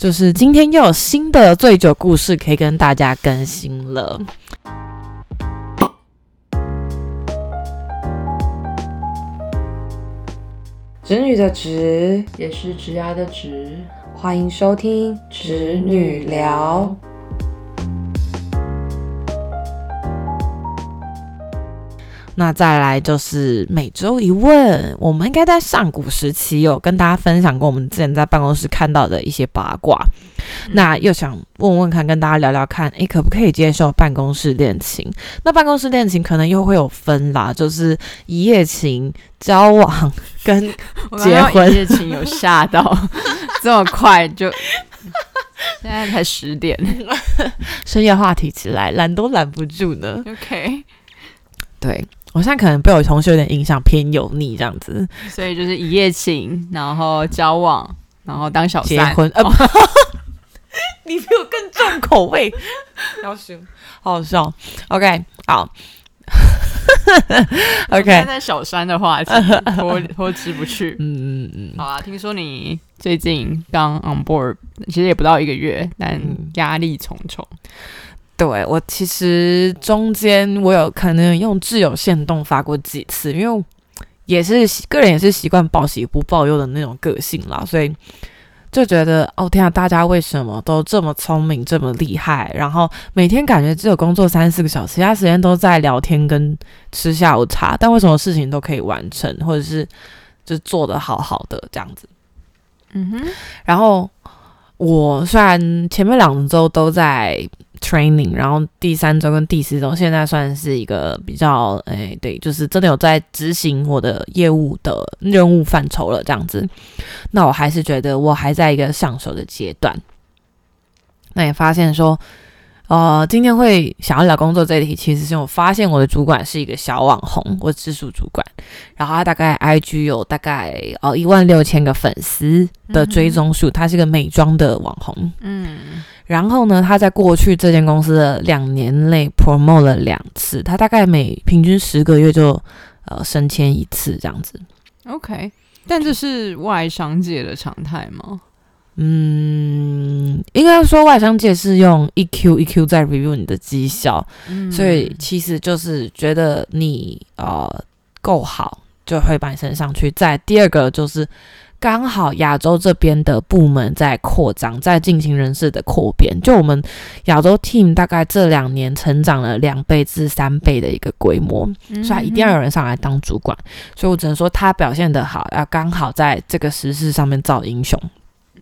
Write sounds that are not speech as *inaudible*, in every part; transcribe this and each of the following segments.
就是今天又有新的醉酒故事可以跟大家更新了。侄女的侄也是侄牙的侄，欢迎收听侄女聊。那再来就是每周一问，我们应该在上古时期有跟大家分享过我们之前在办公室看到的一些八卦。那又想问问看，跟大家聊聊看，诶，可不可以接受办公室恋情？那办公室恋情可能又会有分啦，就是一夜情、交往跟 *laughs* 结婚。一夜情有吓到 *laughs* 这么快就？*laughs* 现在才十点，深夜话题起来，拦都拦不住呢。OK，对。我现在可能被我同学有点影响，偏油腻这样子，所以就是一夜情，然后交往，然后当小结婚。呃，*laughs* 你比我更重口味，*laughs* 要羞，好好笑。OK，好，OK 现。在小三的话题，拖拖 *laughs* 吃不去。嗯嗯嗯。好啊，听说你最近刚 on board，其实也不到一个月，但压力重重。对我其实中间我有可能用挚友限动发过几次，因为也是个人也是习惯报喜不报忧的那种个性啦，所以就觉得哦天啊，大家为什么都这么聪明这么厉害？然后每天感觉只有工作三四个小时，其他时间都在聊天跟吃下午茶，但为什么事情都可以完成，或者是就做得好好的这样子？嗯哼，然后我虽然前面两周都在。training，然后第三周跟第四周现在算是一个比较，哎，对，就是真的有在执行我的业务的任务范畴了，这样子。那我还是觉得我还在一个上手的阶段。那也发现说。呃，今天会想要聊工作这一题，其实是我发现我的主管是一个小网红，我直属主管，然后他大概 IG 有大概呃一万六千个粉丝的追踪数，他是个美妆的网红，嗯，然后呢，他在过去这间公司的两年内 promote 了两次，他大概每平均十个月就呃升迁一次这样子，OK，但这是外商界的常态吗？嗯，应该说外商界是用一 Q 一 Q 在 review 你的绩效，所以其实就是觉得你呃够好，就会把你升上去。再第二个就是刚好亚洲这边的部门在扩张，在进行人事的扩编，就我们亚洲 team 大概这两年成长了两倍至三倍的一个规模，所以一定要有人上来当主管。所以我只能说他表现得好，要刚好在这个时事上面造英雄。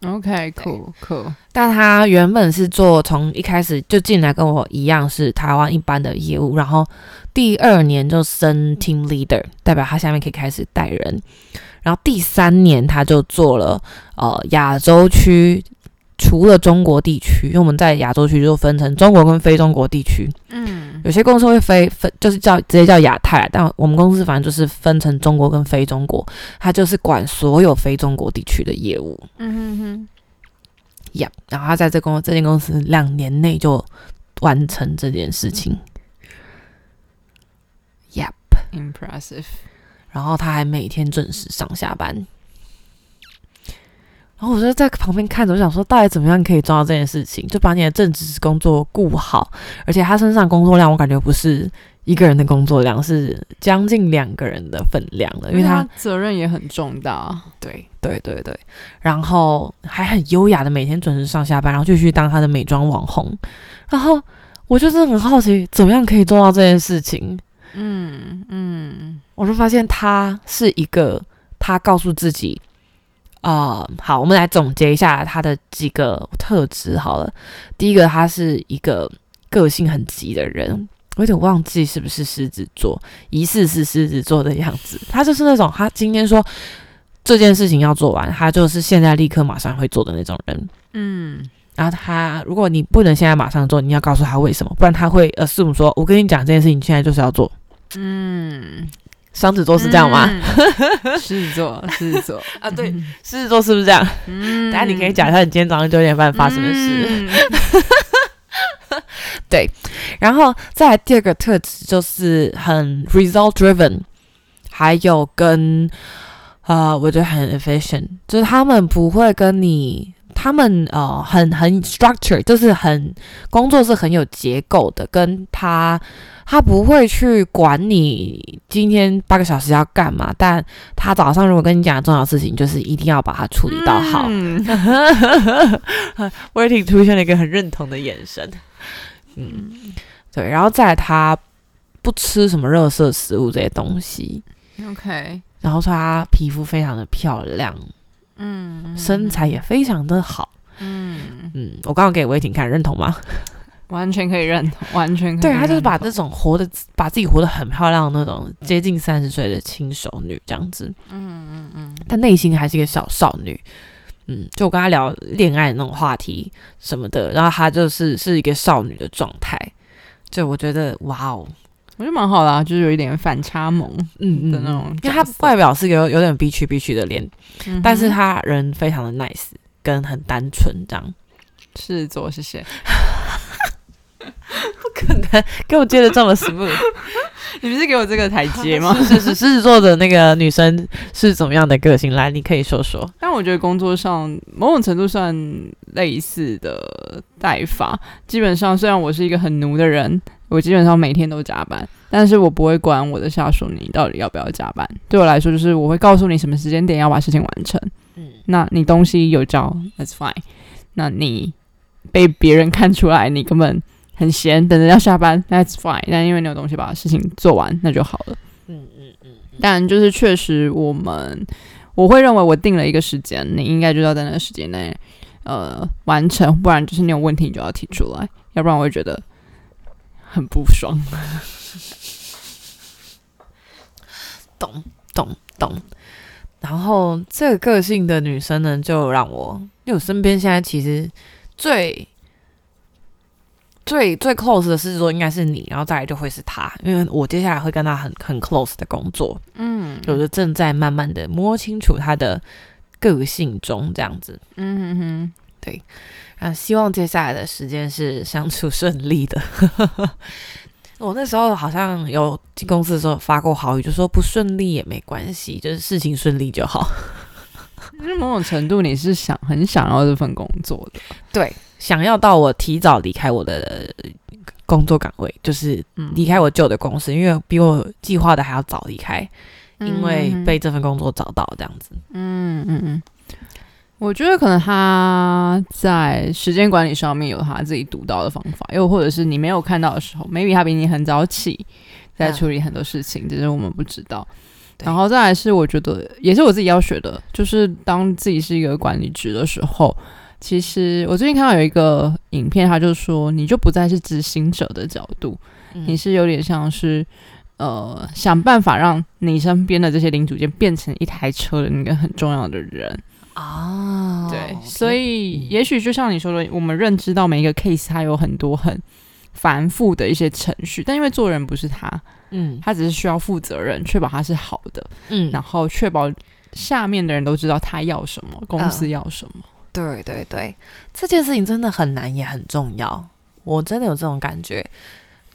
OK，cool，cool。但他原本是做从一开始就进来跟我一样是台湾一般的业务，然后第二年就升 team leader，代表他下面可以开始带人，然后第三年他就做了呃亚洲区。除了中国地区，因为我们在亚洲区就分成中国跟非中国地区。嗯，有些公司会非分，就是叫直接叫亚太，但我们公司反正就是分成中国跟非中国，他就是管所有非中国地区的业务。嗯哼哼，Yeah，然后他在这公这间公司两年内就完成这件事情。Yep，impressive。然后他还每天准时上下班。然后我就在旁边看着，我想说，到底怎么样可以做到这件事情？就把你的正职工作顾好，而且他身上工作量，我感觉不是一个人的工作量，是将近两个人的分量的，因为他责任也很重大。对对对对，然后还很优雅的每天准时上下班，然后就去当他的美妆网红。然后我就是很好奇，怎么样可以做到这件事情？嗯嗯，我就发现他是一个，他告诉自己。啊，好，我们来总结一下他的几个特质。好了，第一个，他是一个个性很急的人，我有点忘记是不是狮子座，疑似是狮子座的样子。他就是那种，他今天说这件事情要做完，他就是现在立刻马上会做的那种人。嗯，然后他，如果你不能现在马上做，你要告诉他为什么，不然他会 assume 说，我跟你讲这件事情，现在就是要做。嗯。双子座是这样吗？*laughs* 狮子座，狮子座啊，对，狮子座是不是这样？嗯，等下你可以讲一下你今天早上九点半发生的事。*laughs* 对，然后再来第二个特质就是很 result driven，还有跟呃，我觉得很 efficient，就是他们不会跟你他们呃很很 structure，就是很工作是很有结构的，跟他他不会去管你今天八个小时要干嘛，但他早上如果跟你讲重要事情，就是一定要把它处理到好。嗯、我也挺出现了一个很认同的眼神。嗯，对，然后再他不吃什么热色食物这些东西。OK，然后说他皮肤非常的漂亮。嗯，身材也非常的好。嗯嗯，我刚刚给魏婷看，认同吗？完全可以认同，*laughs* 完全可以。对她就是把这种活的，把自己活得很漂亮的那种接近三十岁的轻熟女这样子。嗯嗯嗯，但内心还是一个小少女。嗯，就我跟她聊恋爱那种话题什么的，然后她就是是一个少女的状态。就我觉得，哇哦。我觉得蛮好啦啊，就是有一点反差萌，嗯的那种，因为他外表是有有点逼屈逼屈的脸，但是他人非常的 nice，跟很单纯这样。狮子座，谢谢。*laughs* 不可能给我接的这么 smooth，你不是给我这个台阶 *laughs* 吗？是是是，狮子座的那个女生是怎么样的个性？来，你可以说说。*laughs* 但我觉得工作上某种程度算类似的带法，基本上虽然我是一个很奴的人。我基本上每天都加班，但是我不会管我的下属你到底要不要加班。对我来说，就是我会告诉你什么时间点要把事情完成。嗯，那你东西有交，That's fine。那你被别人看出来你根本很闲，等着要下班，That's fine。但因为你有东西把事情做完，那就好了。嗯嗯嗯。但就是确实，我们我会认为我定了一个时间，你应该就要在那个时间内呃完成，不然就是你有问题你就要提出来，要不然我会觉得。很不爽，*laughs* 懂懂懂。然后这个个性的女生呢，就让我，因为我身边现在其实最最最 close 的狮子座应该是你，然后再来就会是他，因为我接下来会跟他很很 close 的工作，嗯，我就正在慢慢的摸清楚他的个性中这样子，嗯哼哼，对。啊，希望接下来的时间是相处顺利的。*laughs* 我那时候好像有进公司的时候发过好语，就说不顺利也没关系，就是事情顺利就好。*laughs* 某种程度你是想很想要这份工作的，对，想要到我提早离开我的工作岗位，就是离开我旧的公司，因为比我计划的还要早离开，因为被这份工作找到这样子。嗯嗯嗯。我觉得可能他在时间管理上面有他自己独到的方法，又或者是你没有看到的时候，maybe 他比你很早起，在处理很多事情，只是我们不知道。然后再来是，我觉得也是我自己要学的，就是当自己是一个管理职的时候，其实我最近看到有一个影片，他就说，你就不再是执行者的角度，你是有点像是呃想办法让你身边的这些零组件变成一台车的那个很重要的人。啊，对，所以也许就像你说的，我们认知到每一个 case 它有很多很繁复的一些程序，但因为做人不是他，嗯，他只是需要负责任，确保他是好的，嗯，然后确保下面的人都知道他要什么，公司要什么。对对对，这件事情真的很难，也很重要。我真的有这种感觉。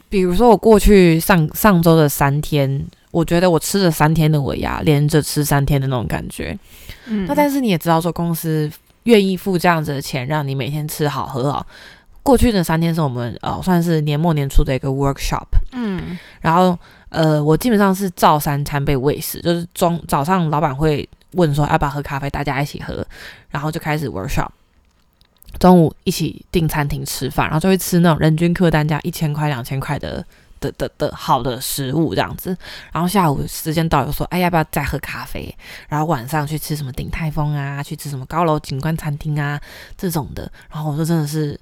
比如说，我过去上上周的三天。我觉得我吃了三天的尾牙，连着吃三天的那种感觉。嗯，那但是你也知道，说公司愿意付这样子的钱，让你每天吃好喝好。过去的三天是我们呃算是年末年初的一个 workshop。嗯，然后呃我基本上是照三餐被喂食，就是中早上老板会问说要不要喝咖啡，大家一起喝，然后就开始 workshop。中午一起订餐厅吃饭，然后就会吃那种人均客单价一千块两千块的。的的的好的食物这样子，然后下午时间到又说，哎，要不要再喝咖啡？然后晚上去吃什么鼎泰丰啊，去吃什么高楼景观餐厅啊这种的。然后我说真的是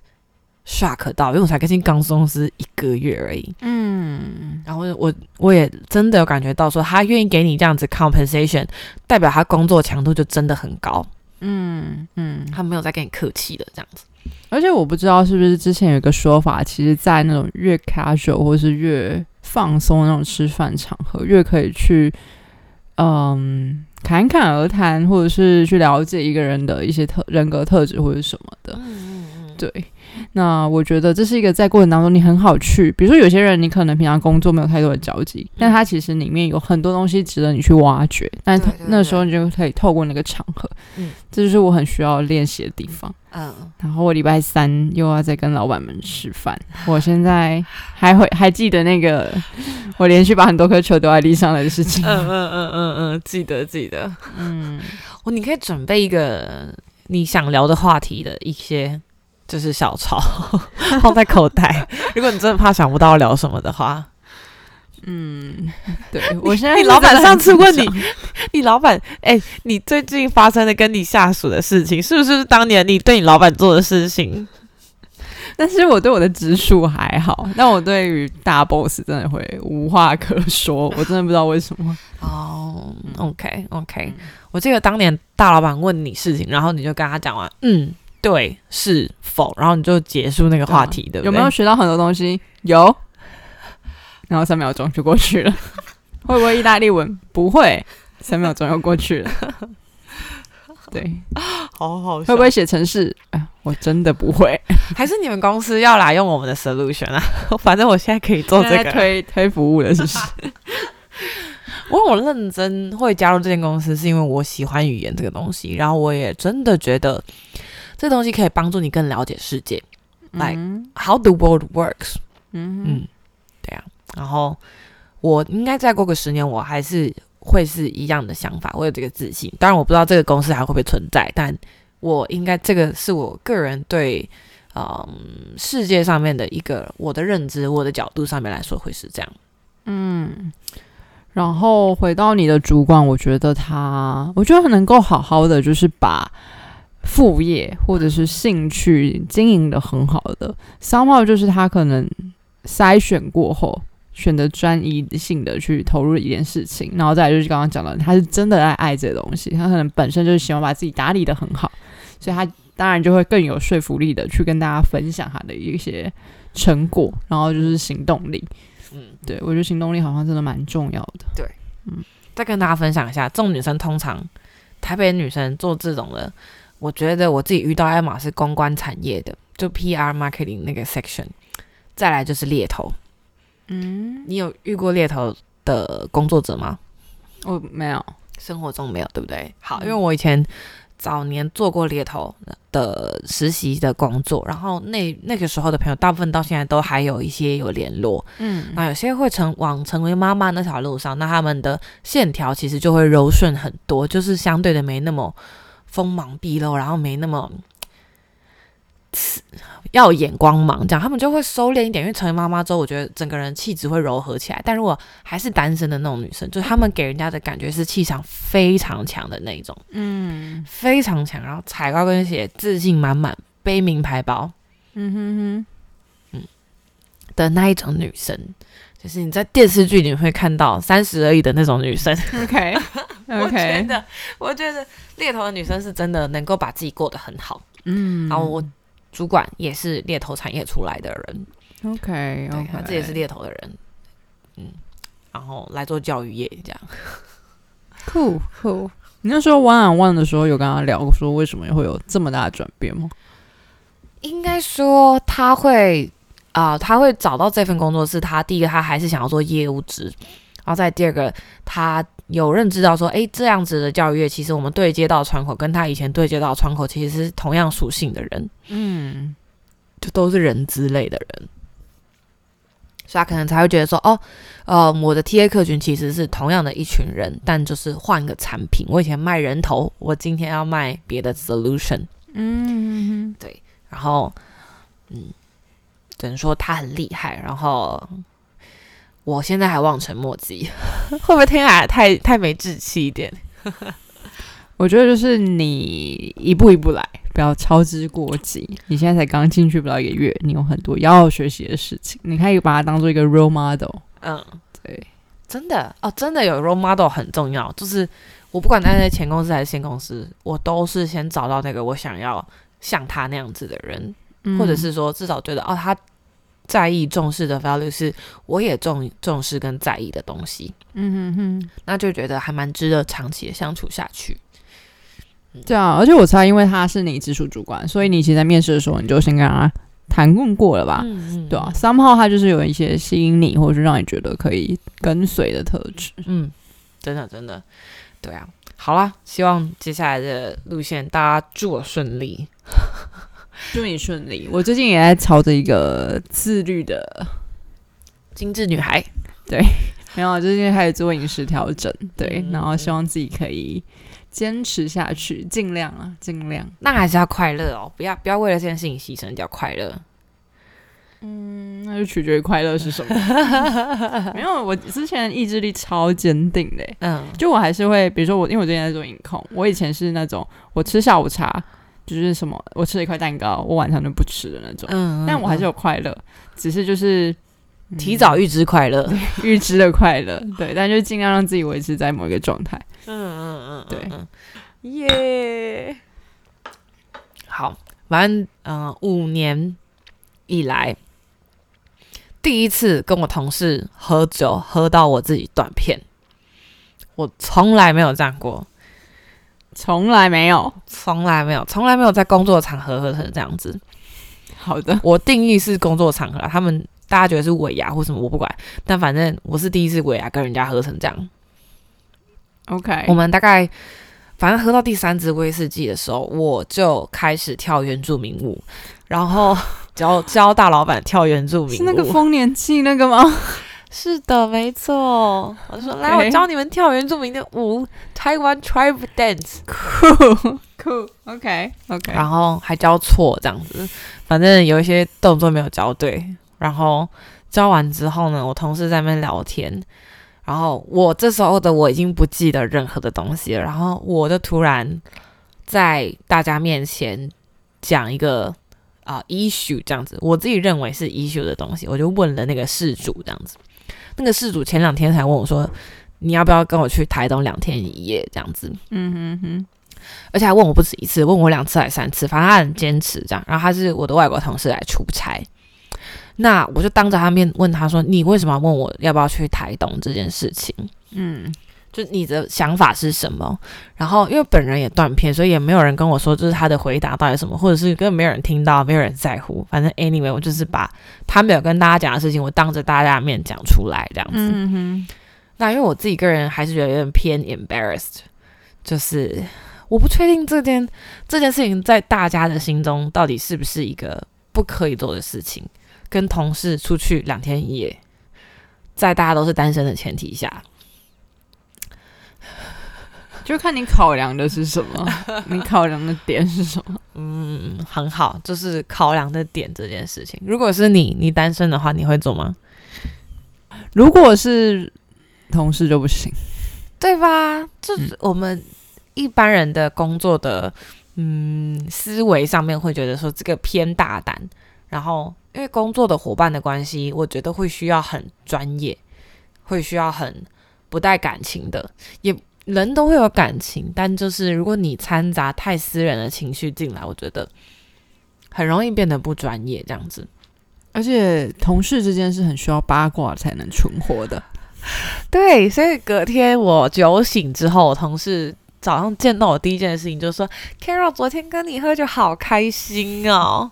shock 到，因为我才刚进公司一个月而已。嗯，然后我我也真的有感觉到说，他愿意给你这样子 compensation，代表他工作强度就真的很高。嗯嗯，他没有再跟你客气的这样子。而且我不知道是不是之前有一个说法，其实，在那种越 casual 或是越放松那种吃饭场合，越可以去嗯侃侃而谈，或者是去了解一个人的一些特人格特质或者什么的。嗯。对，那我觉得这是一个在过程当中你很好去，比如说有些人你可能平常工作没有太多的交集，但他其实里面有很多东西值得你去挖掘，但对对那时候你就可以透过那个场合，嗯这就是我很需要练习的地方。嗯，然后我礼拜三又要再跟老板们吃饭，我现在 *laughs* 还会还记得那个我连续把很多颗球丢在地上的事情。嗯嗯嗯嗯嗯，记得记得。嗯，哦，你可以准备一个你想聊的话题的一些，就是小抄放在口袋。*laughs* 如果你真的怕想不到聊什么的话，嗯，对 *laughs* 我现在你老板上次问你 *laughs* 你老板，哎、你最近发生的跟你下属的事情，是不是当年你对你老板做的事情？但是我对我的直属还好，但我对于大 boss 真的会无话可说，我真的不知道为什么。哦、o k OK，我记得当年大老板问你事情，然后你就跟他讲完，嗯，对，是否，然后你就结束那个话题，对不对？有没有学到很多东西？有，然后三秒钟就过去了。*laughs* 会不会意大利文？不会，三秒钟又过去了。*laughs* 对，好好？会不会写程式？哎，我真的不会。还是你们公司要来用我们的 solution 啊？*laughs* 反正我现在可以做这个。推推服务了，是不是？我我认真会加入这间公司，是因为我喜欢语言这个东西，然后我也真的觉得这东西可以帮助你更了解世界来嗯，how the world works。嗯嗯，对啊。然后我应该再过个十年，我还是会是一样的想法，我有这个自信。当然，我不知道这个公司还会不会存在，但我应该这个是我个人对嗯世界上面的一个我的认知，我的角度上面来说会是这样。嗯，然后回到你的主管，我觉得他，我觉得他能够好好的就是把副业或者是兴趣经营的很好的，商贸就是他可能筛选过后。选择专一性的去投入一件事情，然后再来就是刚刚讲的，他是真的在爱这个东西，他可能本身就是喜欢把自己打理的很好，所以他当然就会更有说服力的去跟大家分享他的一些成果，然后就是行动力。嗯，对，我觉得行动力好像真的蛮重要的。对，嗯再跟大家分享一下，这种女生通常台北女生做这种的，我觉得我自己遇到艾玛是公关产业的，就 PR marketing 那个 section，再来就是猎头。嗯，你有遇过猎头的工作者吗？我没有。生活中没有，对不对？好，嗯因为我以前早年做过猎头的实习的工作，然后那那个时候的朋友，大部分到现在都还有一些有联络。嗯那有些会成往成为妈妈那条路上，那他们的线条其实就会柔顺很多，就是相对的没那么锋芒毕露，然后没那么刺 *tsk* 要有眼光芒，这样他们就会收敛一点。因为成为妈妈之后，我觉得整个人气质会柔和起来。但如果还是单身的那种女生，就是他们给人家的感觉是气场非常强的那一种，嗯非常强，然后踩高跟鞋，自信满满，背名牌包嗯哼哼的那一种女生。就是你在电视剧里面会看到三十而已的那种女生，，OK *laughs* *laughs* 我觉得，我觉得猎头的女生是真的能够把自己过得很好。嗯，然后我主管也是猎头产业出来的人，OK，OK，他自己也是猎头的人，嗯，然后来做教育业这样。酷酷。你那时候 one on one 的时候有跟他聊过，说为什么会有这么大的转变吗？应该说他会啊、他会找到这份工作是他第一个，他还是想要做业务职，然后再第二个，他有认知到说，诶，这样子的教育业，其实我们对接到窗口跟他以前对接到窗口其实是同样属性的人，嗯就都是人之类的人，所以他可能才会觉得说，哦，呃，我的 TA 客群其实是同样的一群人，但就是换个产品。我以前卖人头，我今天要卖别的 solution，嗯对然后，嗯，只能说他很厉害。然后，我现在还望尘莫及，*laughs* 会不会听起来太太没志气一点？*laughs* 我觉得就是你一步一步来，不要操之过急。你现在才刚进去不到一个月，你有很多要学习的事情，你可以把它当做一个 role model。嗯，对，真的哦，真的有 role model 很重要。就是我不管待在前公司还是新公司，我都是先找到那个我想要像他那样子的人，或者是说至少觉得哦，他在意重视的 value 是我也重重视跟在意的东西，嗯哼哼，那就觉得还蛮值得长期的相处下去。对啊，而且我猜，因为他是你直属主管，所以你其实在面试的时候，你就先跟他谈论过了吧？嗯对啊，三号他就是有一些吸引你，或者是让你觉得可以跟随的特质。嗯，真的真的，对啊。好啦，希望接下来的路线大家祝我顺利。祝你顺利。我最近也在朝着一个自律的，精致女孩，对没有，最近开始做饮食调整，对，嗯然后希望自己可以坚持下去，尽量啊，尽量。那还是要快乐哦，不要不要为了这件事情牺牲掉快乐。嗯，那就取决于快乐是什么。*laughs* 没有，我之前意志力超坚定的欸，嗯，就我还是会，比如说我，因为我最近在做影控，我以前是那种我吃下午茶就是什么，我吃了一块蛋糕，我晚上就不吃的那种。嗯但我还是有快乐，只是就是嗯提早预知快乐。*laughs* 预知的快乐，对，但就尽量让自己维持在某一个状态。嗯嗯嗯，对嗯，耶。好，反正嗯、呃五年以来，第一次跟我同事喝酒，喝到我自己断片，我从来没有这样过，从来没有。从来没有，从来没有在工作场合喝成这样子。好的，我定义是工作场合啊，他们大家觉得是尾牙或什么，我不管，但反正我是第一次尾牙跟人家喝成这样。OK，我们大概反正喝到第三支威士忌的时候，我就开始跳原住民舞，然后 *laughs* 教教大老板跳原住民舞。是那个丰年祭那个吗？*laughs* 是的，没错。我就说来，我教你们跳原住民的舞，，Taiwan Tribe dance，酷酷，OK OK，然后还教错这样子，反正有一些动作没有教对。然后教完之后呢，我同事在那边聊天。然后我这时候的我已经不记得任何的东西了，然后我就突然在大家面前讲一个啊、issue 这样子，我自己认为是 issue 的东西，我就问了那个事主这样子，那个事主前两天才问我说，你要不要跟我去台东两天一夜？这样子，嗯哼哼，而且还问我不止一次，问我两次还三次，反正他很坚持这样。然后他是我的外国同事来出差，那我就当着他面问他说：“你为什么要问我要不要去台东这件事情？嗯就你的想法是什么？”然后因为本人也断片，所以也没有人跟我说就是他的回答到底什么，或者是根本没有人听到，没有人在乎。反正 anyway，我就是把他没有跟大家讲的事情，我当着大家的面讲出来这样子。嗯哼，那因为我自己个人还是觉得有点偏 embarrassed，就是我不确定这件这件事情在大家的心中到底是不是一个不可以做的事情。跟同事出去两天一夜，在大家都是单身的前提下，就看你考量的是什么，*laughs* 你考量的点是什么？嗯，很好，就是考量的点这件事情。如果是你，你单身的话，你会做吗？如果是同事就不行，对吧？就是我们一般人的工作的嗯思维上面会觉得说这个偏大胆，然后因为工作的伙伴的关系，我觉得会需要很专业，会需要很不带感情的，也人都会有感情，但就是如果你掺杂太私人的情绪进来，我觉得很容易变得不专业这样子。而且同事之间是很需要八卦才能存活的。对，所以隔天我酒醒之后，我同事早上见到我第一件事情就说：“Carol，昨天跟你喝酒好开心哦。”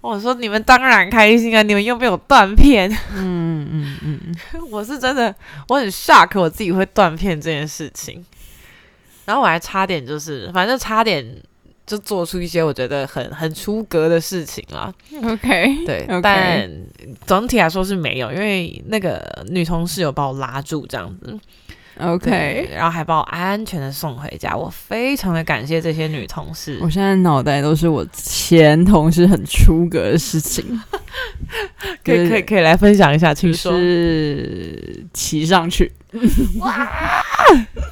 我说：“你们当然开心啊，你们又没有断片。嗯嗯嗯嗯，”我是真的，我很 shock 我自己会断片这件事情。然后我还差点就是，反正差点就做出一些我觉得很很出格的事情啦。OK，对但总体来说是没有，因为那个女同事有把我拉住这样子。OK，然后还把我安全的送回家，我非常的感谢这些女同事我。现在脑袋都是我前同事很出格的事情，*laughs* 可以可以可以来分享一下，请说。是骑上去，*laughs* 哇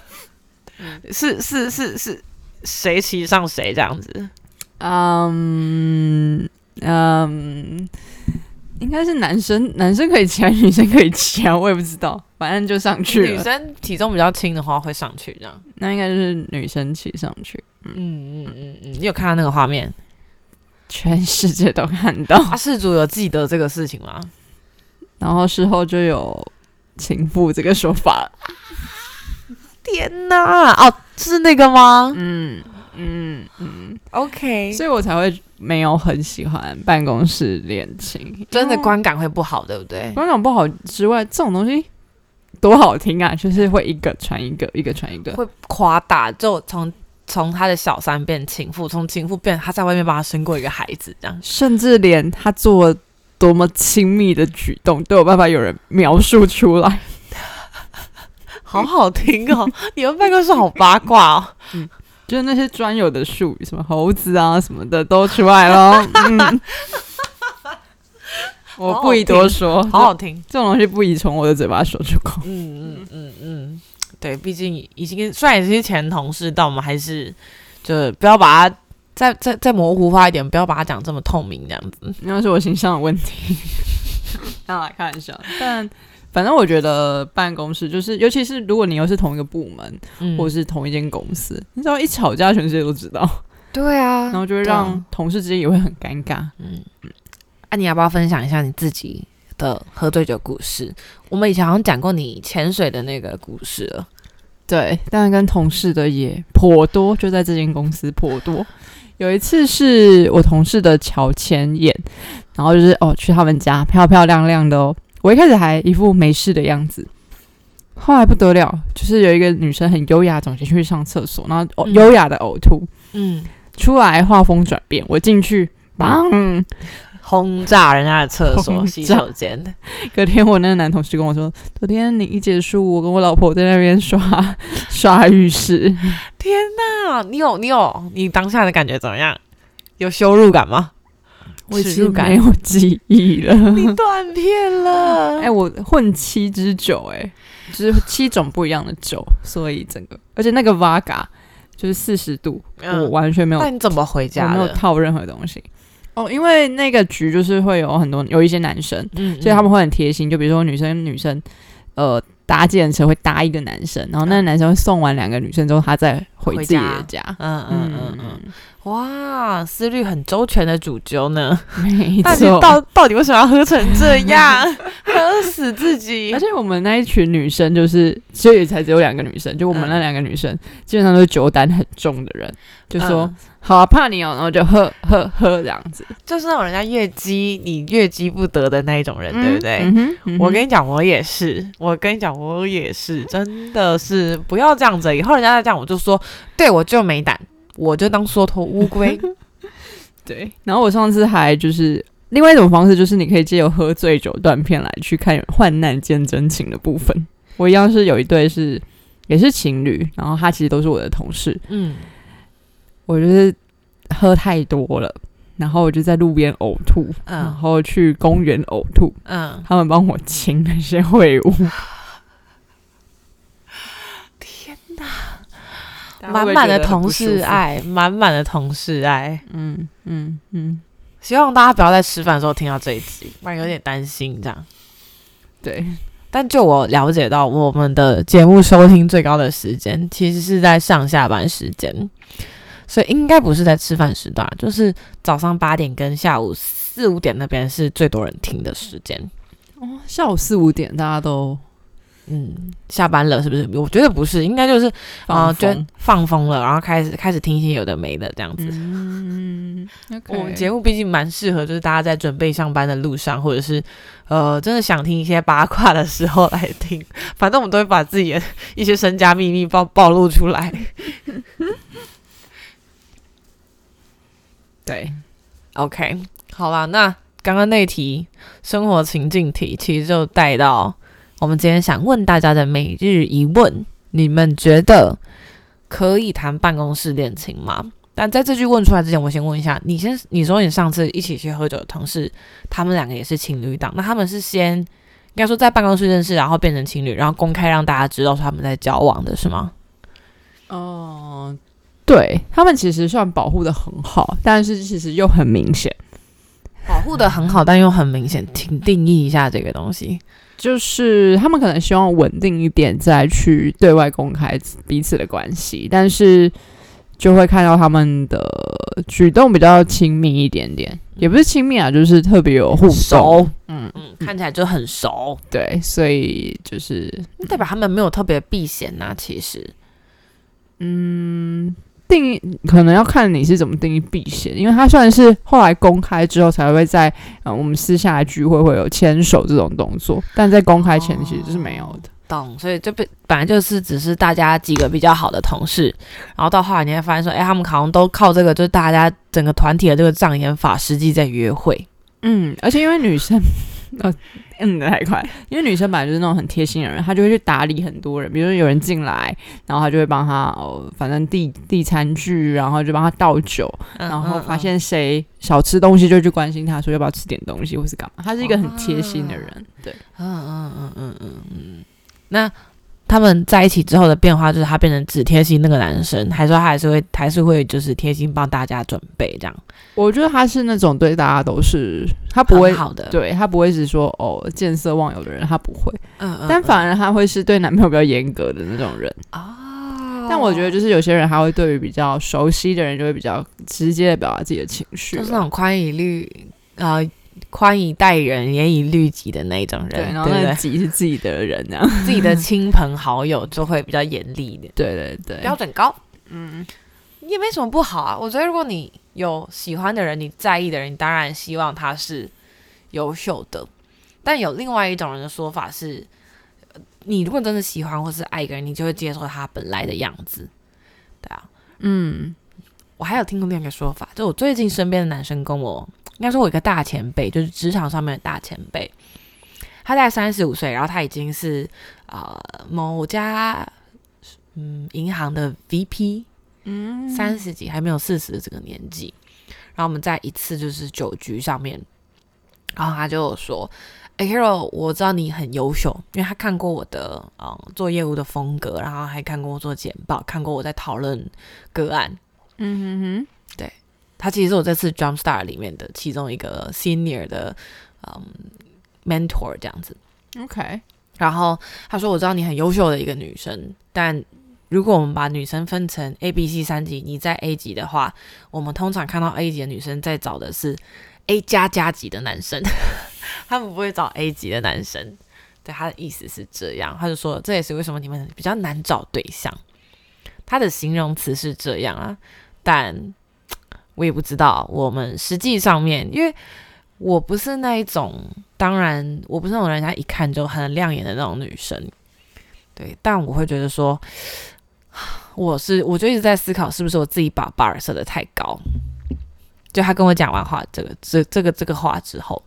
*laughs* 是是是是谁骑上谁这样子？嗯嗯，应该是男生男生可以骑，还是女生可以骑啊？我也不知道，反正就上去了。女生体重比较轻的话会上去这样。那应该就是女生骑上去，嗯嗯嗯嗯，你有看到那个画面？全世界都看到。*laughs* 啊，事主有记得这个事情吗？然后事后就有情妇这个说法。天哪！哦，是那个吗？嗯嗯嗯，OK，所以我才会没有很喜欢办公室恋情，真的观感会不好，对不对？观感不好之外，这种东西多好听啊！就是会一个传一个，一个传一个。会夸大，就从从他的小三变情妇，从情妇变他在外面帮他生过一个孩子，这样。甚至连他做多么亲密的举动，都有办法有人描述出来。*laughs* 好好听哦！你们办公室好八卦哦。*laughs* 嗯就是那些专有的术语，什么猴子啊什么的都出来了。嗯，*laughs* 我不宜多说，好好听。这种东西不宜从我的嘴巴说出口。嗯嗯嗯嗯，对，毕竟已经虽然也是前同事，但我们还是就不要把它再再再模糊化一点，不要把它讲这么透明这样子。那是我形象的问题。当 *laughs* 然开玩笑，*laughs* 但反正我觉得办公室就是，尤其是如果你又是同一个部门，嗯或者是同一间公司，你知道一吵架，全世界都知道，对啊，然后就会让同事之间也会很尴尬。嗯，啊，你要不要分享一下你自己的喝醉酒故事？我们以前好像讲过你潜水的那个故事了。对，但是跟同事的也颇多，就在这间公司颇多。有一次是我同事的乔迁宴，然后就是哦去他们家漂漂亮亮的哦，我一开始还一副没事的样子，后来不得了，就是有一个女生很优雅走进去上厕所，然后哦嗯优雅的呕吐，嗯，出来画风转变，我进去，砰！轰炸人家的厕所、洗手间。*laughs* 隔天我那个男同事跟我说，昨天你一结束，我跟我老婆在那边刷 *laughs* 刷浴室，*laughs* 天哪，你有你有你当下的感觉怎么样？有羞辱感吗？我已耻辱感经没有记忆了。你断片了。哎、我混七支酒、哎，就是七种不一样的酒，所以整个，而且那个 Vaga 就是四十度，嗯我完全没有，那你怎么回家我？没有套任何东西。哦，因为那个局就是会有很多有一些男生，嗯所以他们会很贴心，就比如说女生女生，呃，搭计程车会搭一个男生，然后那个男生会送完两个女生之后，他再回自己的家。嗯。嗯嗯嗯，哇，思虑很周全的主揪呢。没错。到到底为什么要喝成这样？*laughs* 喝死自己而！且我们那一群女生就是，所以才只有两个女生，就我们嗯那两个女生、基本上都是酒胆很重的人，就说、嗯好啊，怕你哦，然后就喝喝喝这样子，就是那种人家越激你越激不得的那一种人，对不对？我跟你讲，我也是。我跟你讲，我也是，真的是不要这样子。以后人家再这样，我就说，对我就没胆，我就当缩头乌龟。*laughs* 对。然后我上次还就是另外一种方式，就是你可以借由喝醉酒断片来去看患难见真情的部分。我一样是有一对是也是情侣，然后他其实都是我的同事，嗯，我就是喝太多了。然后我就在路边呕吐，嗯然后去公园呕吐，嗯，他们帮我清那些秽物。天哪满满的同事，爱，满满的同事爱。*laughs* 嗯嗯嗯，希望大家不要在吃饭的时候听到这一集，不然有点担心这样。对，但就我了解到，我们的节目收听最高的时间其实是在上下班时间，所以应该不是在吃饭时段，就是早上八点跟下午四五点那边是最多人听的时间。哦，下午四五点大家都嗯，下班了是不是？我觉得不是，应该就是啊，就风。放风了，然后开始开始听一些有的没的这样子。嗯，我们节目毕竟蛮适合，就是大家在准备上班的路上，或者是呃真的想听一些八卦的时候来听。反正我们都会把自己的一些身家秘密暴 *laughs* 暴露出来。*laughs* 对，OK，好啦，那刚刚那题生活情境题，其实就带到我们今天想问大家的每日一问：你们觉得可以谈办公室恋情吗？但在这句问出来之前，我先问一下，你先你说你上次一起去喝酒的同事，他们两个也是情侣档，那他们是先应该说在办公室认识，然后变成情侣，然后公开让大家知道说他们在交往的是吗？哦、对他们其实算保护的很好，但是其实又很明显，保护的很好，但又很明显，请定义一下这个东西。就是他们可能希望稳定一点，再去对外公开彼此的关系，但是就会看到他们的举动比较亲密一点点，也不是亲密啊，就是特别有互动。熟，嗯，嗯，看起来就很熟。对，所以就是代表他们没有特别避嫌呐、其实，嗯，定义可能要看你是怎么定义避嫌，因为他算是后来公开之后才会在呃我们私下的聚会会有牵手这种动作，但在公开前其实是没有的。懂，所以这本本来就是只是大家几个比较好的同事，然后到后来你会发现说，哎，他们好像都靠这个，就是大家整个团体的这个障眼法，实际在约会。嗯，而且因为女生，呃，*laughs* 嗯，太快，因为女生本来就是那种很贴心的人，她就会去打理很多人，比如说有人进来，然后她就会帮他，哦，反正递递餐具，然后就帮他倒酒，然后发现谁少吃东西，就去关心他说要不要吃点东西，或是干嘛。她是一个很贴心的人，对，嗯嗯嗯嗯嗯嗯。那他们在一起之后的变化，就是他变成只贴心那个男生，还说他还是会还是会就是贴心帮大家准备这样。我觉得他是那种对大家都是他不会好的，对他不会是说哦见色忘友的人，他不会。嗯嗯。但反而他会是对男朋友比较严格的那种人啊。但我觉得就是有些人他会对于比较熟悉的人就会比较直接的表达自己的情绪，就是那种宽以律啊。宽以待人，严以律己的那种人，对，然后那己是自己的人，这样。*laughs* 自己的亲朋好友就会比较严厉一点，对对对，标准高，嗯，也没什么不好啊。我觉得如果你有喜欢的人，你在意的人，你当然希望他是优秀的。但有另外一种人的说法是，你如果真的喜欢或是爱一个人，你就会接受他本来的样子，对啊，嗯，我还有听过另一个说法，就我最近身边的男生跟我。应该说，我一个大前辈，就是职场上面的大前辈，他在三十五岁，然后他已经是呃某家嗯银行的 VP，嗯，三十几还没有四十的这个年纪，然后我们在一次就是酒局上面，然后他就说：“哎，Hero，我知道你很优秀，因为他看过我的嗯做业务的风格，然后还看过我做简报，看过我在讨论个案，嗯哼哼，对。”他其实是我这次 Jumpstart 里面的其中一个 Senior 的嗯 Mentor 这样子，OK。然后他说：“我知道你很优秀的一个女生，但如果我们把女生分成 A、B、C 三级，你在 A 级的话，我们通常看到 A 级的女生在找的是 A 加加级的男生，*laughs* 他们不会找 A 级的男生。对他的意思是这样，他就说这也是为什么你们比较难找对象。他的形容词是这样啊，但。”我也不知道，我们实际上面，因为我不是那一种，当然我不是那种人家一看就很亮眼的那种女生，对，但我会觉得说，我是我就一直在思考，是不是我自己把 bar 设的太高？就他跟我讲完话，这个这这个这个话之后，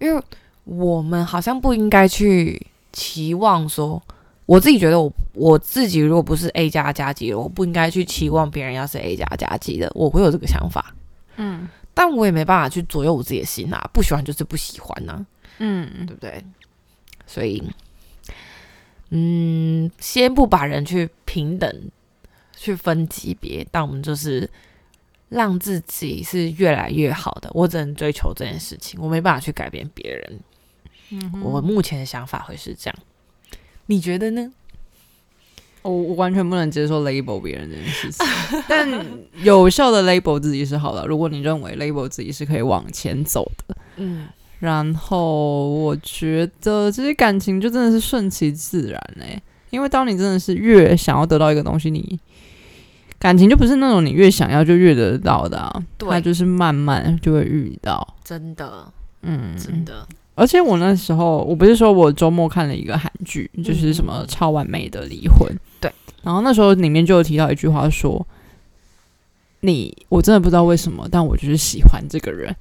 因为我们好像不应该去期望说。我自己觉得，我我自己如果不是 A 加加级的，我不应该去期望别人要是 A 加加级的，我会有这个想法。嗯，但我也没办法去左右我自己的心啊，不喜欢就是不喜欢呐。嗯，对不对？所以，嗯，先不把人去平等去分级别，但我们就是让自己是越来越好的。我只能追求这件事情，我没办法去改变别人。嗯，我目前的想法会是这样。你觉得呢？我我完全不能接受 label 别人这件事情，*laughs* 但有效的 label 自己是好的。如果你认为 label 自己是可以往前走的，嗯，然后我觉得这些感情就真的是顺其自然嘞。因为当你真的是越想要得到一个东西，你感情就不是那种你越想要就越得到的，啊，它就是慢慢就会遇到。真的，嗯，真的。而且我那时候，我不是说我周末看了一个韩剧，就是什么超完美的离婚。对，然后那时候里面就有提到一句话，说：“你我真的不知道为什么，但我就是喜欢这个人。”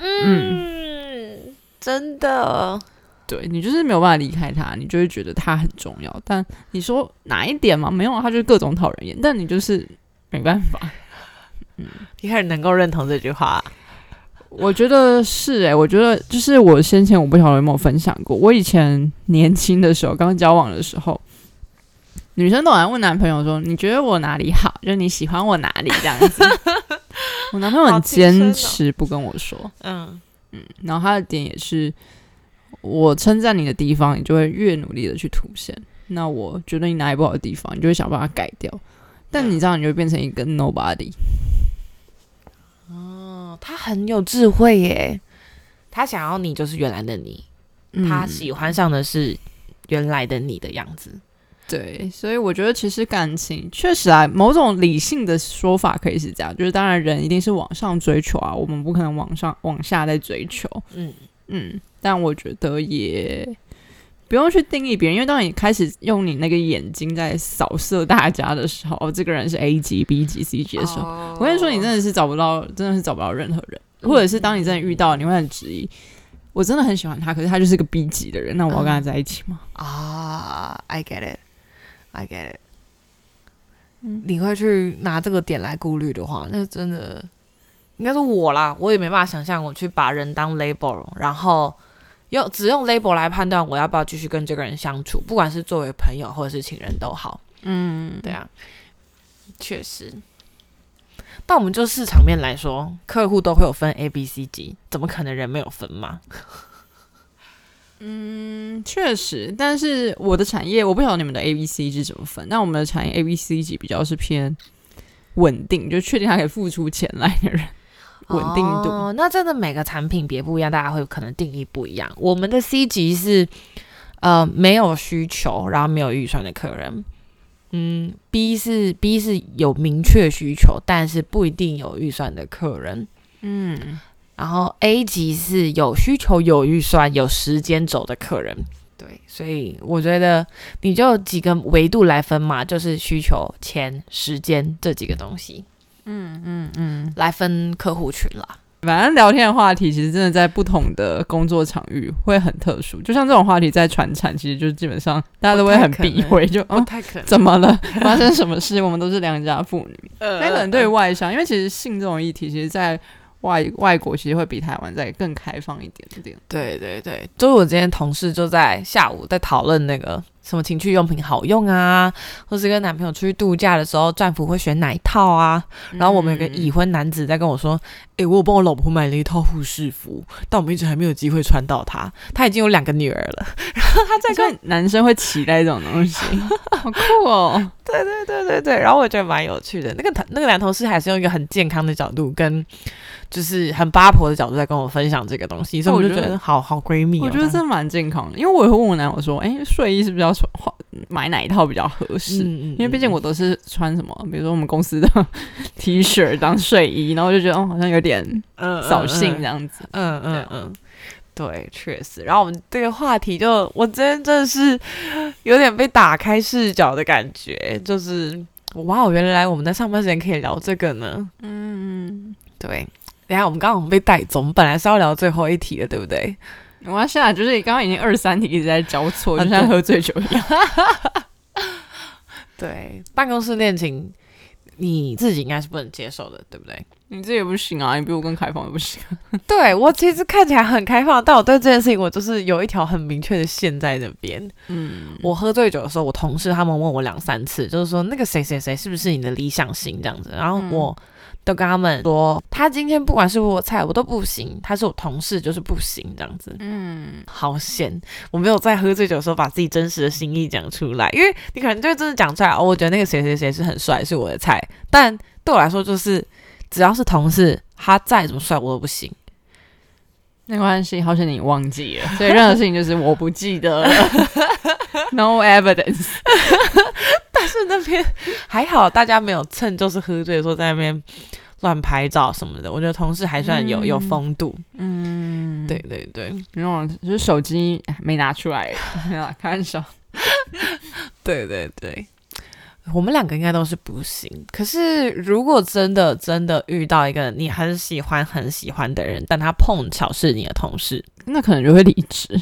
嗯，真的，对你就是没有办法离开他，你就会觉得他很重要。但你说哪一点嘛？没有，他就是各种讨人厌，但你就是没办法。嗯，*laughs* 你很能够认同这句话。我觉得是哎，我觉得就是我先前我不晓得有没有分享过，我以前年轻的时候，刚交往的时候，女生都爱问男朋友说：“你觉得我哪里好？就是你喜欢我哪里？”这样子，*laughs* 我男朋友很坚持不跟我说。嗯嗯，然后他的点也是，我称赞你的地方，你就会越努力的去凸显；那我觉得你哪里不好的地方，你就会想办法改掉。但你这样，你就会变成一个 nobody。他很有智慧耶，他想要你就是原来的你，他喜欢上的是原来的你的样子。对，所以我觉得其实感情确实啊，某种理性的说法可以是这样，就是当然人一定是往上追求啊，我们不可能往上往下再追求。嗯嗯，但我觉得也不用去定义别人，因为当你开始用你那个眼睛在扫射大家的时候，哦，这个人是 A 级、B 级、C 级的时候，哦我跟你说，你真的是找不到，真的是找不到任何人，或者是当你真的遇到，你会很质疑。我真的很喜欢他，可是他就是个 B 级的人，那我要跟他在一起吗？啊，I get it，I get it。嗯你会去拿这个点来顾虑的话，那真的应该是我啦，我也没办法想象我去把人当 label，然后用只用 label 来判断我要不要继续跟这个人相处，不管是作为朋友或者是情人都好。嗯，对啊，确实。但我们就市场面来说，客户都会有分 A、B、C 级，怎么可能人没有分嘛？嗯，确实，但是我的产业我不晓得你们的 A、B、C 是怎么分，但我们的产业 A、B、C 级比较是偏稳定，就确定他可以付出钱来的人，稳定度。哦，那真的每个产品别不一样，大家会可能定义不一样。我们的 C 级是呃没有需求，然后没有预算的客人。嗯，B 是 B 是有明确需求，但是不一定有预算的客人。嗯，然后 A 级是有需求、有预算、有时间走的客人。对，所以我觉得你就几个维度来分嘛，就是需求、钱、时间这几个东西。嗯嗯嗯，来分客户群啦。反正聊天的话题其实真的在不同的工作场域会很特殊，就像这种话题在传产，其实就基本上大家都会很避讳，就不哦太可能。怎么了？发生什么事？我们都是良家妇女。呃但可能对外商，因为其实性这种议题，其实在外外国其实会比台湾再更开放一点点。对对对，就是我今天同事就在下午在讨论那个什么情趣用品好用啊，或是跟男朋友出去度假的时候，战服会选哪一套啊？然后我们有个已婚男子在跟我说：“诶，我有帮我老婆买了一套护士服，但我们一直还没有机会穿到它。他已经有两个女儿了。*laughs* ”然后他在跟男生会期待这种东西，*laughs* 好酷哦！对对对对对，然后我觉得蛮有趣的。那个那个男同事还是用一个很健康的角度，跟就是很八婆的角度在跟我分享这个东西，所以我就觉得好好闺蜜、哦。我觉得这蛮健康的，因为我也会问我男友说：“哎、睡衣是不是要穿换买哪一套比较合适？”嗯嗯，因为毕竟我都是穿什么，比如说我们公司的 *laughs* T 恤当睡衣，*laughs* 然后我就觉得哦，好像有点嗯扫兴这样子。嗯嗯嗯，对，确实。然后我们这个话题就，我今天真的是有点被打开视角的感觉，就是哇，原来我们在上班时间可以聊这个呢。嗯，对，等下我们刚刚我们被带走，我们本来是要聊最后一题的，对不对？我要下来就是刚刚已经二三题一直在交错，啊就像喝醉酒一样。*laughs* 对，办公室恋情你自己应该是不能接受的，对不对？你这也不行啊，你比我更开放也不行。对我其实看起来很开放，但我对这件事情我就是有一条很明确的线在那边。嗯，我喝醉酒的时候，我同事他们问我两三次，就是说那个谁谁谁是不是你的理想型这样子，然后嗯我都跟他们说，他今天不管是我菜我都不行，他是我同事就是不行这样子。嗯，好险，我没有在喝醉酒的时候把自己真实的心意讲出来，因为你可能就会真的讲出来哦，我觉得那个谁谁谁是很帅，是我的菜，但对我来说就是只要是同事，他再怎么帅我都不行。没关系，好像你忘记了，所以任何事情就是我不记得了，no evidence。*laughs* *laughs* 但是那边还好，大家没有趁就是喝醉的时候在那边乱拍照什么的。我觉得同事还算有、嗯有风度。嗯，对，对对那种就是手机没拿出来，没有啦开玩笑。对 *laughs* 对对，我们两个应该都是不行。可是如果真的真的遇到一个你很喜欢很喜欢的人，但他碰巧是你的同事，那可能就会离职，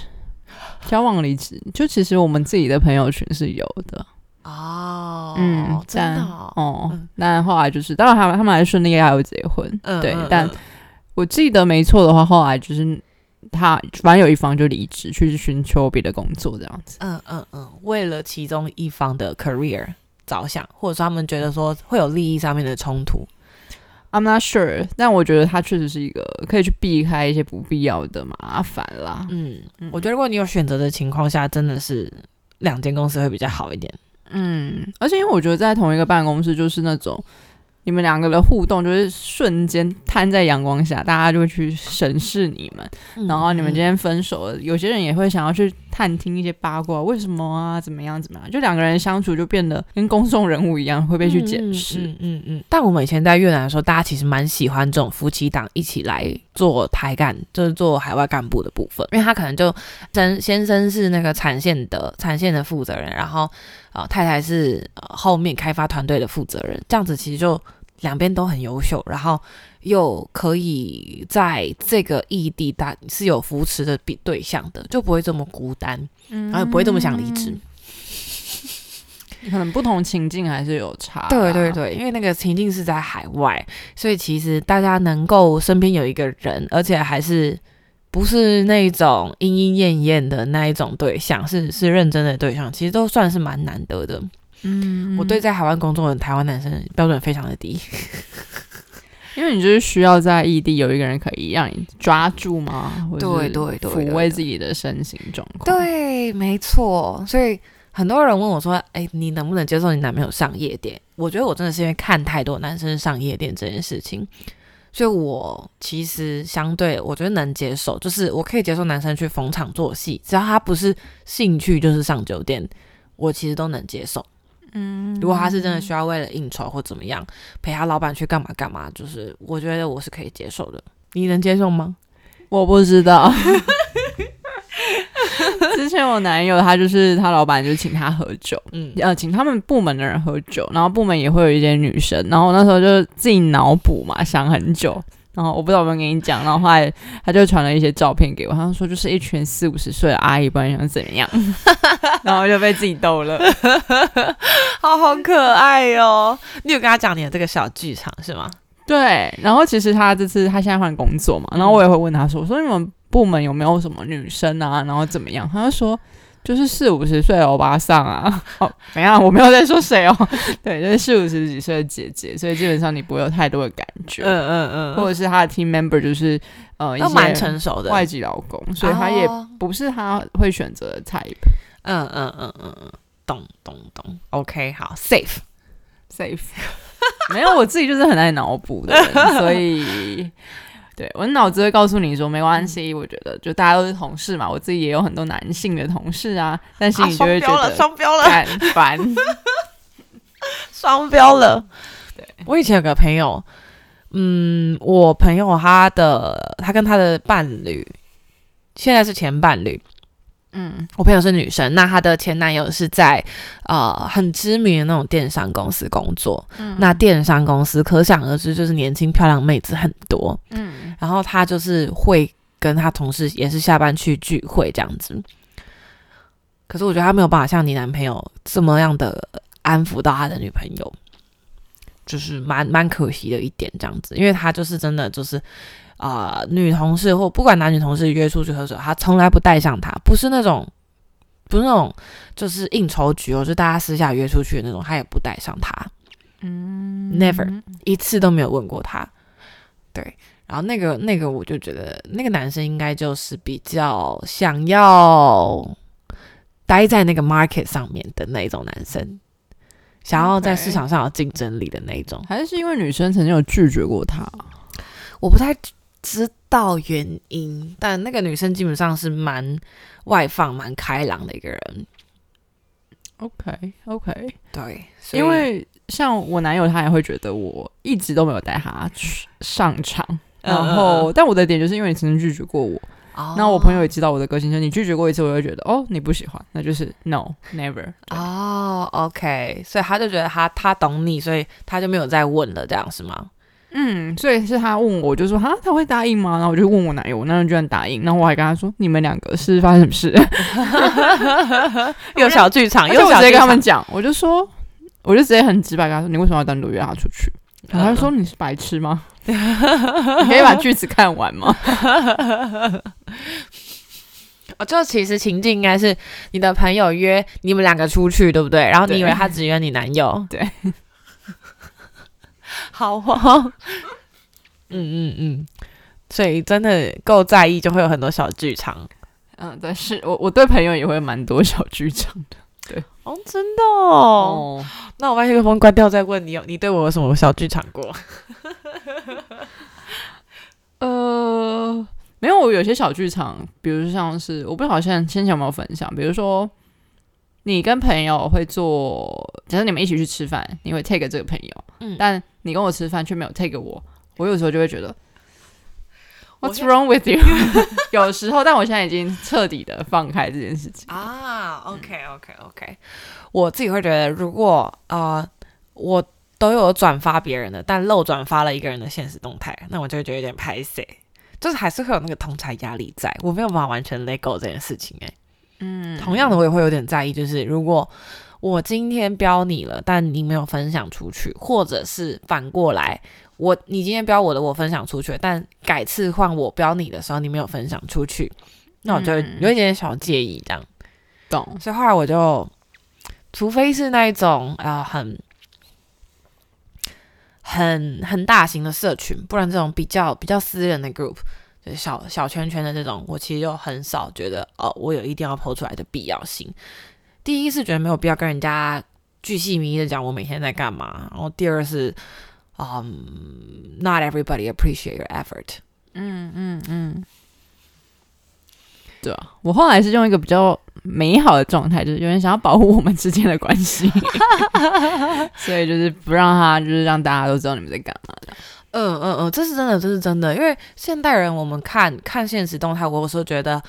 交往离职。就其实我们自己的朋友群是有的，哦嗯，真的哦、那嗯，但后来就是，当然他们他们还顺利还有结婚，对但嗯我记得没错的话，后来就是他反正有一方就离职去寻求别的工作这样子。嗯嗯嗯，为了其中一方的 career 着想，或者说他们觉得说会有利益上面的冲突。I'm not sure，但我觉得它确实是一个可以去避开一些不必要的麻烦啦。嗯，我觉得如果你有选择的情况下，真的是两间公司会比较好一点。嗯，而且因为我觉得在同一个办公室，就是那种你们两个的互动，就是瞬间摊在阳光下，大家就会去审视你们。然后你们今天分手了，有些人也会想要去探听一些八卦，为什么啊？怎么样？怎么样？就两个人相处就变得跟公众人物一样，会被去检视。嗯嗯嗯。但我们以前在越南的时候，大家其实蛮喜欢这种夫妻档一起来做台干，就是做海外干部的部分，因为他可能就先先生是那个产线的产线的负责人，然后呃太太是呃后面开发团队的负责人，这样子其实就两边都很优秀，然后。又可以在这个异地，大是有扶持的比对象的，就不会这么孤单，然后也不会这么想离职。可能不同情境还是有差。对对对，因为那个情境是在海外，所以其实大家能够身边有一个人，而且还是不是那种莺莺燕燕的那一种对象，是是认真的对象，其实都算是蛮难得的。嗯，我对在海湾工作的台湾男生标准非常的低。*laughs* 因为你就是需要在异地有一个人可以让你抓住吗？对对对，抚慰自己的身心状况。对，没错。所以很多人问我说：“哎，你能不能接受你男朋友上夜店？”我觉得我真的是因为看太多男生上夜店这件事情，所以我其实相对我觉得能接受，就是我可以接受男生去逢场作戏，只要他不是兴趣就是上酒店，我其实都能接受。嗯，如果他是真的需要为了应酬或怎么样陪他老板去干嘛干嘛，就是我觉得我是可以接受的。你能接受吗？*laughs* 我不知道。*laughs* 之前我男友他就是他老板就请他喝酒，嗯呃请他们部门的人喝酒，然后部门也会有一些女生，然后那时候就自己脑补嘛，想很久。然后我不知道有没有跟你讲，然后后来 *laughs* 他就传了一些照片给我，他说就是一群四五十岁的阿姨，不然想怎么样，*laughs* 然后就被自己逗了，*laughs* 好好可爱哦！你有跟他讲你的这个小剧场是吗？对，然后其实他这次他现在换工作嘛，然后我也会问他说，我说你们部门有没有什么女生啊？然后怎么样？他就说。就是四五十岁的欧巴桑啊，*laughs* 哦，没有，我没有在说谁哦，*laughs* 对，就是四五十几岁的姐姐，所以基本上你不会有太多的感觉，嗯嗯嗯，或者是他的 team member 就是呃一些蛮成熟的。外籍老公，所以他也不是他会选择的 type，嗯嗯嗯嗯嗯，懂懂懂，OK，好，safe。Safe，*laughs* 没有，我自己就是很爱脑补的，所以。对我脑子会告诉你说没关系，我觉得就大家都是同事嘛，我自己也有很多男性的同事啊，但是你就会觉得双标了，很烦，*laughs* 双标了。*laughs* 对我以前有个朋友，嗯，我朋友他的他跟他的伴侣现在是前伴侣。嗯，我朋友是女生，那她的前男友是在呃很知名的那种电商公司工作。嗯，那电商公司可想而知，就是年轻漂亮妹子很多。嗯，然后她就是会跟她同事也是下班去聚会这样子。可是我觉得她没有办法像你男朋友这么样的安抚到他的女朋友，就是蛮蛮可惜的一点这样子，因为他就是真的就是。啊，女同事或不管男女同事约出去喝酒，他从来不带上他，不是那种，不是那种，就是应酬局哦，就大家私下约出去的那种，他也不带上他，嗯，never 一次都没有问过他，对，然后那个那个我就觉得那个男生应该就是比较想要待在那个 market 上面的那种男生，想要在市场上有竞争力的那种，还是因为女生曾经有拒绝过他，我不太。知道原因，但那个女生基本上是蛮外放、蛮开朗的一个人。OK，OK，对，因为像我男友，他也会觉得我一直都没有带他去上场。然后，但我的点就是因为你曾经拒绝过我，那我朋友也知道我的个性，就你拒绝过一次，我就觉得哦，你不喜欢，那就是 No，Never。哦，OK，所以他就觉得他他懂你，所以他就没有再问了，这样是吗？嗯，所以是他问我，就说哈，他会答应吗？然后我就问我男友，我男友居然答应。然后我还跟他说，你们两个是发生什么事？*laughs* 又小剧场，又直接跟他们讲，我就说，我就直接很直白跟他说，你为什么要单独约他出去？然后他说你是白痴吗？*laughs* 你可以把句子看完吗？*laughs* 哦，就其实情境应该是你的朋友约你们两个出去，对不对？然后你以为他只约你男友，对。*laughs* 好哦，*laughs* 嗯嗯嗯，所以真的够在意，就会有很多小剧场。嗯，但，是我我对朋友也会蛮多小剧场的。对，哦，真的哦。那我把麦克风关掉再问你，有你对我有什么小剧场过？*laughs* 呃，没有，我有些小剧场，比如像是我不好像先前有没有分享，比如说你跟朋友会做，假设你们一起去吃饭，你会 take 这个朋友，嗯但你跟我吃饭却没有 take 我，我有时候就会觉得 What's wrong with you？*laughs* *laughs* 有时候，但我现在已经彻底的放开这件事情。啊，OK OK OK，我自己会觉得，如果呃我都有转发别人的，但漏转发了一个人的现实动态，那我就会觉得有点拍谁，就是还是会有那个同才压力在，我没有办法完全 let go 这件事情、欸。嗯，同样的，我也会有点在意，就是如果我今天标你了，但你没有分享出去，或者是反过来，我你今天标我的，我分享出去，但改次换我标你的时候，你没有分享出去，那我就有一点小介意这样。懂。所以后来我就，除非是那一种呃很很很大型的社群，不然这种比较比较私人的 group，就是小小圈圈的这种，我其实就很少觉得哦，我有一定要抛出来的必要性。第一是觉得没有必要跟人家巨细靡遗的讲我每天在干嘛，然后第二是，嗯、n o t everybody appreciate your effort。嗯嗯嗯，对啊，我后来是用一个比较美好的状态，就是有人想要保护我们之间的关系，*laughs* 所以就是不让他，就是让大家都知道你们在干嘛的。嗯嗯嗯，这是真的，这是真的。因为现代人，我们看看现实动态，我有时候觉得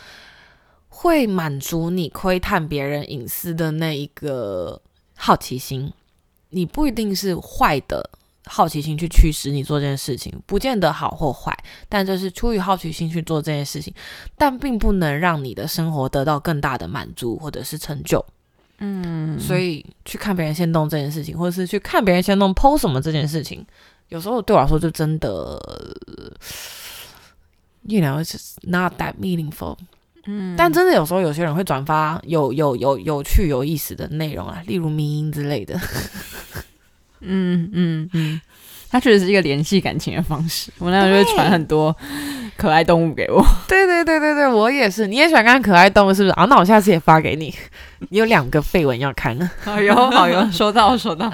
会满足你窥探别人隐私的那一个好奇心。你不一定是坏的好奇心去驱使你做这件事情，不见得好或坏，但就是出于好奇心去做这件事情，但并不能让你的生活得到更大的满足或者是成就。嗯，所以去看别人先动这件事情，或者是去看别人先动 PO 什么这件事情，有时候对我来说就真的，you know, it's not that meaningful。嗯，但真的有时候有些人会转发有有有有趣有意思的内容啊，例如迷音之类的。*laughs* 嗯嗯嗯，它确实是一个联系感情的方式。我那时候就会传很多可爱动物给我。*laughs* 对对对对对，我也是。你也喜欢看可爱动物是不是？啊，那我下次也发给你。你有两个绯闻要看呢。好哟好哟，收到收到。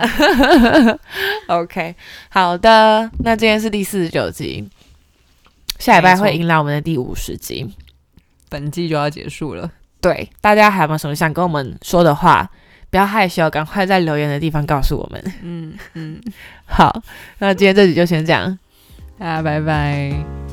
*laughs* OK，好的，那今天是第四十九集，下礼拜会迎来我们的第五十集。本季就要结束了。对，大家还有没有什么想跟我们说的话？不要害羞，赶快在留言的地方告诉我们。嗯嗯，好，那今天这集就先这样，大家拜拜。